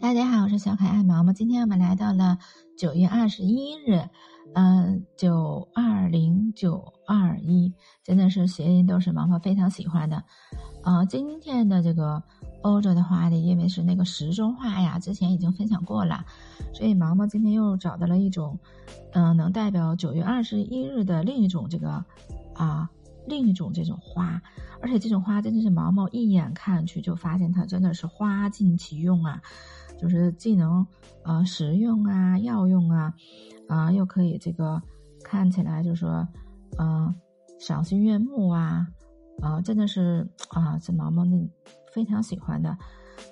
大家好，我是小可爱毛毛。今天我们来到了九月二十一日，嗯，九二零九二一，真的是谐音，都是毛毛非常喜欢的。呃，今天的这个欧洲的花呢，因为是那个时钟花呀，之前已经分享过了，所以毛毛今天又找到了一种，嗯，能代表九月二十一日的另一种这个啊，另一种这种花，而且这种花真的是毛毛一眼看去就发现它真的是花尽其用啊。就是既能呃食用啊、药用啊，啊又可以这个看起来就是说，嗯，赏心悦目啊，啊真的是啊，这毛毛那非常喜欢的，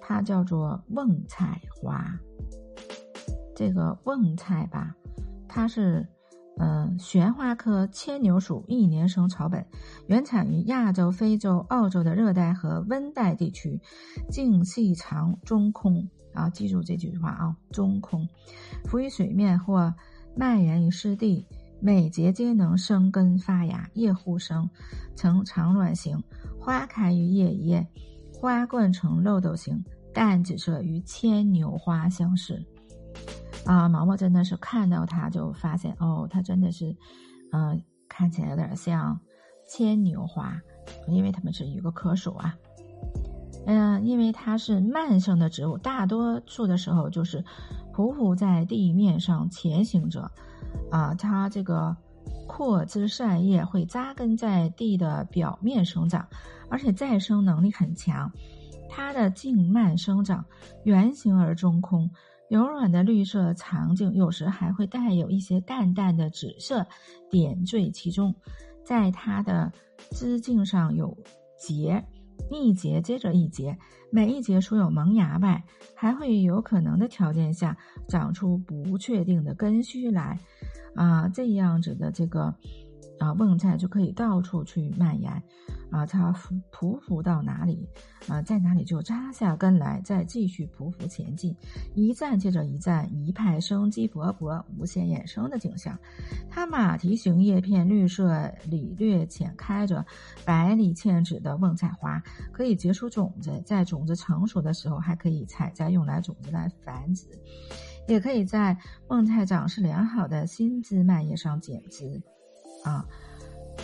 它叫做瓮菜花。这个瓮菜吧，它是嗯旋花科牵牛属一年生草本，原产于亚洲、非洲、澳洲的热带和温带地区，茎细长，中空。啊，记住这句话啊，中空，浮于水面或蔓延于湿地，每节皆能生根发芽，叶互生，呈长卵形，花开于叶叶，花冠呈漏斗形，淡紫色，与牵牛花相似。啊，毛毛真的是看到它就发现哦，它真的是，嗯，看起来有点像牵牛花，因为它们是一个科属啊。嗯，因为它是慢生的植物，大多数的时候就是匍匐在地面上前行着，啊，它这个扩枝散叶会扎根在地的表面生长，而且再生能力很强。它的茎蔓生长，圆形而中空，柔软的绿色长茎有时还会带有一些淡淡的紫色点缀其中，在它的枝茎上有节。一节接着一节，每一节除有萌芽外，还会有可能的条件下长出不确定的根须来，啊，这样子的这个。啊，瓮菜就可以到处去蔓延，啊，它匍匍匐到哪里，啊，在哪里就扎下根来，再继续匍匐前进，一站接着一站，一派生机勃勃、无限衍生的景象。它马蹄形叶片绿色里略浅开着百里千尺的瓮菜花，可以结出种子，在种子成熟的时候还可以采摘用来种子来繁殖，也可以在瓮菜长势良好的新枝蔓叶上剪枝。啊，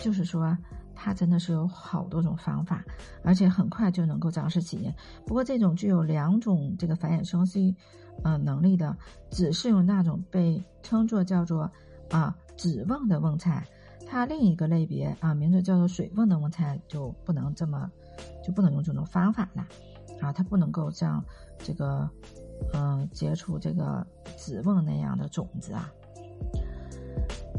就是说，它真的是有好多种方法，而且很快就能够长势起。不过，这种具有两种这个繁衍生息，呃能力的，只适用那种被称作叫做啊紫瓮的瓮菜。它另一个类别啊，名字叫做水瓮的瓮菜，就不能这么，就不能用这种方法了。啊，它不能够像这个，嗯，结出这个紫瓮那样的种子啊。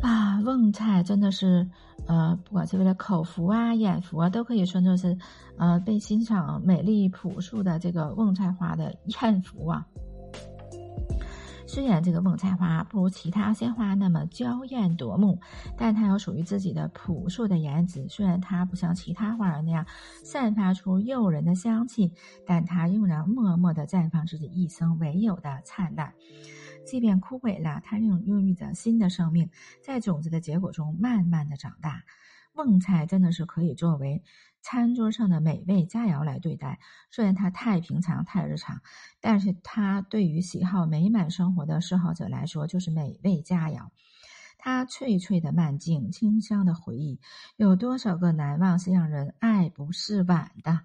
啊，瓮菜真的是，呃，不管是为了口福啊、眼福啊，都可以算作是，呃，被欣赏美丽朴素的这个瓮菜花的 艳福啊。虽然这个瓮菜花不如其他鲜花那么娇艳夺目，但它有属于自己的朴素的颜值。虽然它不像其他花儿那样散发出诱人的香气，但它仍然默默地绽放自己一生唯有的灿烂。即便枯萎了，它仍孕育着新的生命，在种子的结果中慢慢的长大。瓮菜真的是可以作为餐桌上的美味佳肴来对待。虽然它太平常、太日常，但是它对于喜好美满生活的嗜好者来说就是美味佳肴。它脆脆的慢劲，清香的回忆，有多少个难忘是让人爱不释碗的？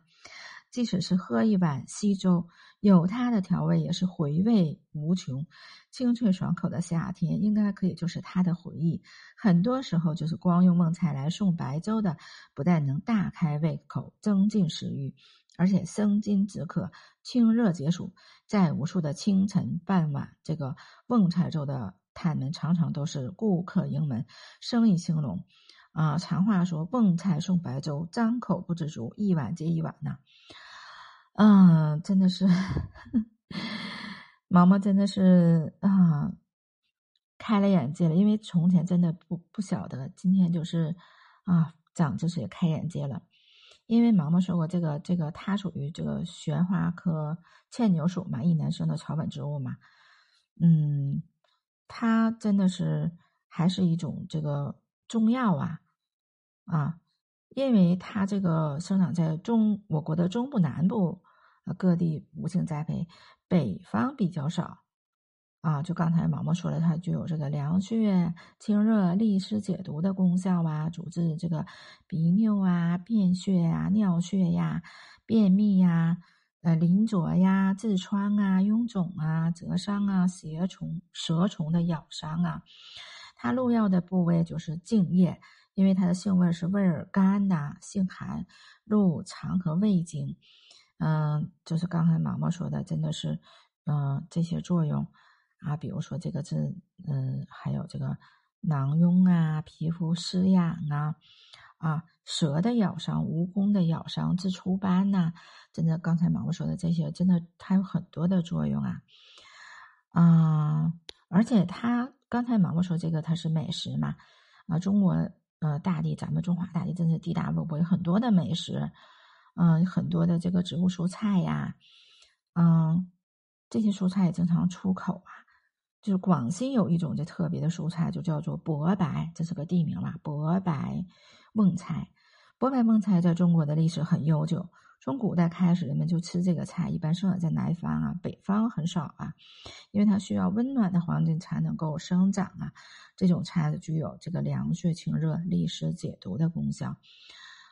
即使是喝一碗稀粥。有它的调味也是回味无穷，清脆爽口的夏天应该可以就是它的回忆。很多时候就是光用孟菜来送白粥的，不但能大开胃口、增进食欲，而且生津止渴、清热解暑。在无数的清晨傍晚，这个瓮菜粥的摊们常常都是顾客盈门，生意兴隆。啊，常话说“瓮菜送白粥，张口不知足，一碗接一碗”呢。嗯，真的是，毛毛真的是啊，开了眼界了。因为从前真的不不晓得，今天就是啊，长知识也开眼界了。因为毛毛说过，这个这个它属于这个旋花科牵牛属嘛，一年生的草本植物嘛。嗯，它真的是还是一种这个中药啊啊，因为它这个生长在中我国的中部南部。各地无性栽培，北方比较少。啊，就刚才毛毛说了，它具有这个凉血、清热、利湿、解毒的功效啊，主治这个鼻衄啊、便血啊、尿血呀、便秘呀、呃淋浊呀、痔疮啊、臃肿啊、蜇伤啊、蛇虫蛇虫的咬伤啊。它入药的部位就是茎叶，因为它的性味是味儿甘的，性寒，入肠和胃经。嗯，就是刚才毛毛说的，真的是，嗯，这些作用。啊，比如说这个治，嗯，还有这个囊痈啊、皮肤湿痒啊，啊，蛇的咬伤、蜈蚣的咬伤、治出斑呐，真的，刚才毛毛说的这些，真的它有很多的作用啊，啊，而且它刚才毛毛说这个它是美食嘛，啊，中国呃大地，咱们中华大地真是地大物博，有很多的美食，嗯，很多的这个植物蔬菜呀，嗯，这些蔬菜也经常出口啊。就是广西有一种这特别的蔬菜，就叫做博白，这是个地名了。博白瓮菜，博白瓮菜在中国的历史很悠久，从古代开始，人们就吃这个菜，一般生长在南方啊，北方很少啊，因为它需要温暖的环境才能够生长啊。这种菜具有这个凉血清热、利湿解毒的功效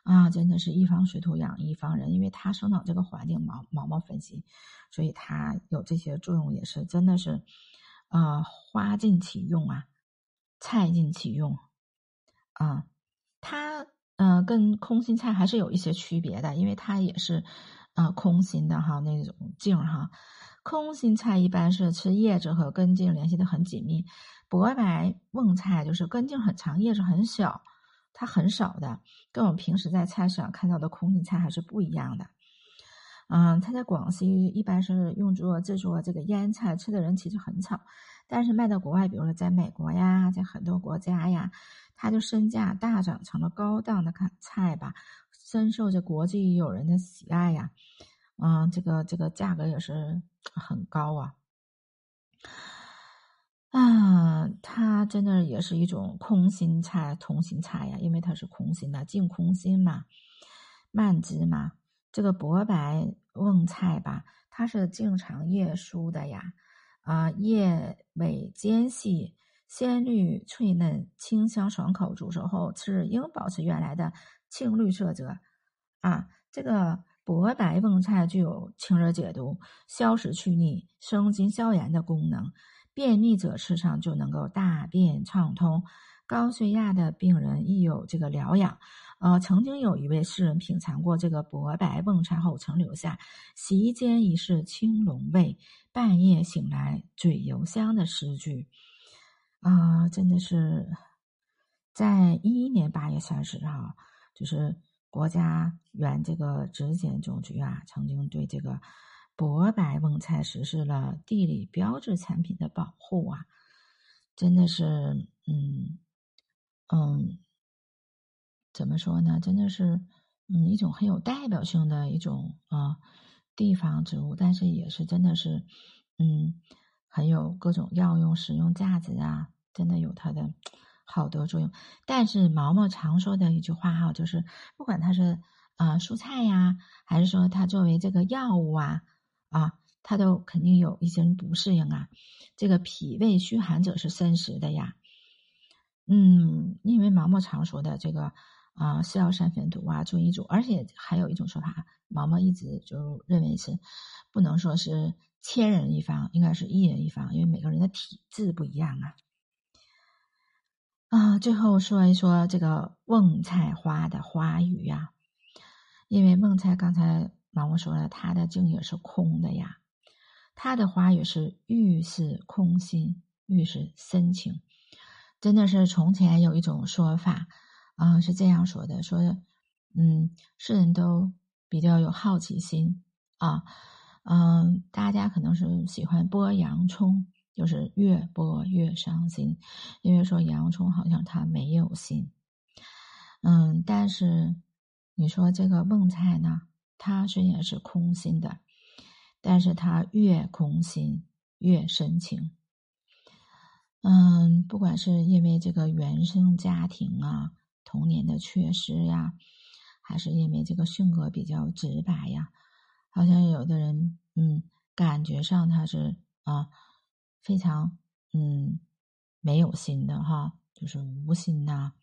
啊，真的是一方水土养一方人，因为它生长这个环境毛毛毛分析，所以它有这些作用，也是真的是。啊，花尽其用啊，菜尽其用啊，它嗯，跟空心菜还是有一些区别的，因为它也是啊空心的哈那种茎哈。空心菜一般是吃叶子和根茎联系的很紧密，博白瓮菜就是根茎很长，叶子很小，它很少的，跟我们平时在菜市场看到的空心菜还是不一样的。嗯，它在广西一般是用作制作这个腌菜，吃的人其实很少。但是卖到国外，比如说在美国呀，在很多国家呀，它就身价大涨，成了高档的菜吧，深受这国际友人的喜爱呀。嗯，这个这个价格也是很高啊。啊，它真的也是一种空心菜、同心菜呀，因为它是空心的，净空心嘛，慢枝嘛。这个薄白瓮菜吧，它是茎长叶疏的呀，啊，叶尾尖细，鲜绿脆嫩，清香爽口，煮熟后吃应保持原来的青绿色泽。啊，这个薄白瓮菜具有清热解毒、消食去腻、生津消炎的功能，便秘者吃上就能够大便畅通，高血压的病人亦有这个疗养。呃，曾经有一位诗人品尝过这个薄白瓮菜后，曾留下“席间已是青龙味，半夜醒来嘴犹香”的诗句。啊，真的是，在一一年八月三十号，就是国家原这个质检总局啊，曾经对这个博白瓮菜实施了地理标志产品的保护啊，真的是，嗯，嗯。怎么说呢？真的是，嗯，一种很有代表性的一种啊地方植物，但是也是真的是，嗯，很有各种药用使用价值啊，真的有它的好多作用。但是毛毛常说的一句话哈，就是不管它是啊蔬菜呀，还是说它作为这个药物啊，他，都肯定有一些人不适应啊。这个脾胃虚寒者是参食的呀，嗯，因为毛毛常说的这个。啊，是药三分毒啊，中医主，而且还有一种说法，毛毛一直就认为是不能说是千人一方，应该是一人一方，因为每个人的体质不一样啊。啊，最后说一说这个瓮菜花的花语呀，因为瓮菜刚才毛毛说了，它的茎也是空的呀，它的花语是愈是空心，愈是深情，真的是从前有一种说法。啊，是这样说的，说，嗯，世人都比较有好奇心啊，嗯，大家可能是喜欢剥洋葱，就是越剥越伤心，因为说洋葱好像它没有心，嗯，但是你说这个瓮菜呢，它虽然是空心的，但是他越空心越深情，嗯，不管是因为这个原生家庭啊。童年的缺失呀，还是因为这个性格比较直白呀，好像有的人，嗯，感觉上他是啊，非常嗯没有心的哈，就是无心呐，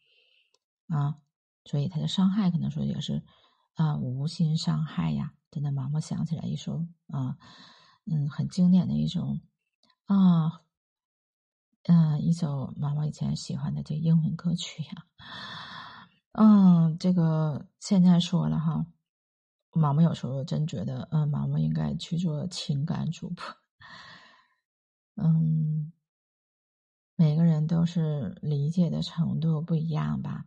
啊，所以他的伤害可能说也是啊无心伤害呀。真的，毛毛想起来一首啊，嗯，很经典的一首啊，嗯，一首毛毛以前喜欢的这英文歌曲呀。嗯，这个现在说了哈。毛毛有时候真觉得，嗯，毛毛应该去做情感主播。嗯，每个人都是理解的程度不一样吧，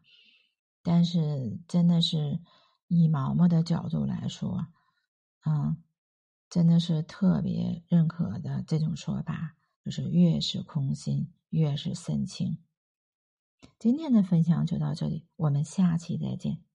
但是真的是以毛毛的角度来说，嗯，真的是特别认可的这种说法，就是越是空心，越是深情。今天的分享就到这里，我们下期再见。